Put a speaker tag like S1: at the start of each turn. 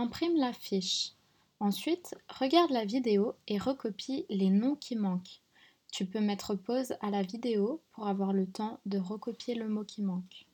S1: Imprime la fiche. Ensuite, regarde la vidéo et recopie les noms qui manquent. Tu peux mettre pause à la vidéo pour avoir le temps de recopier le mot qui manque.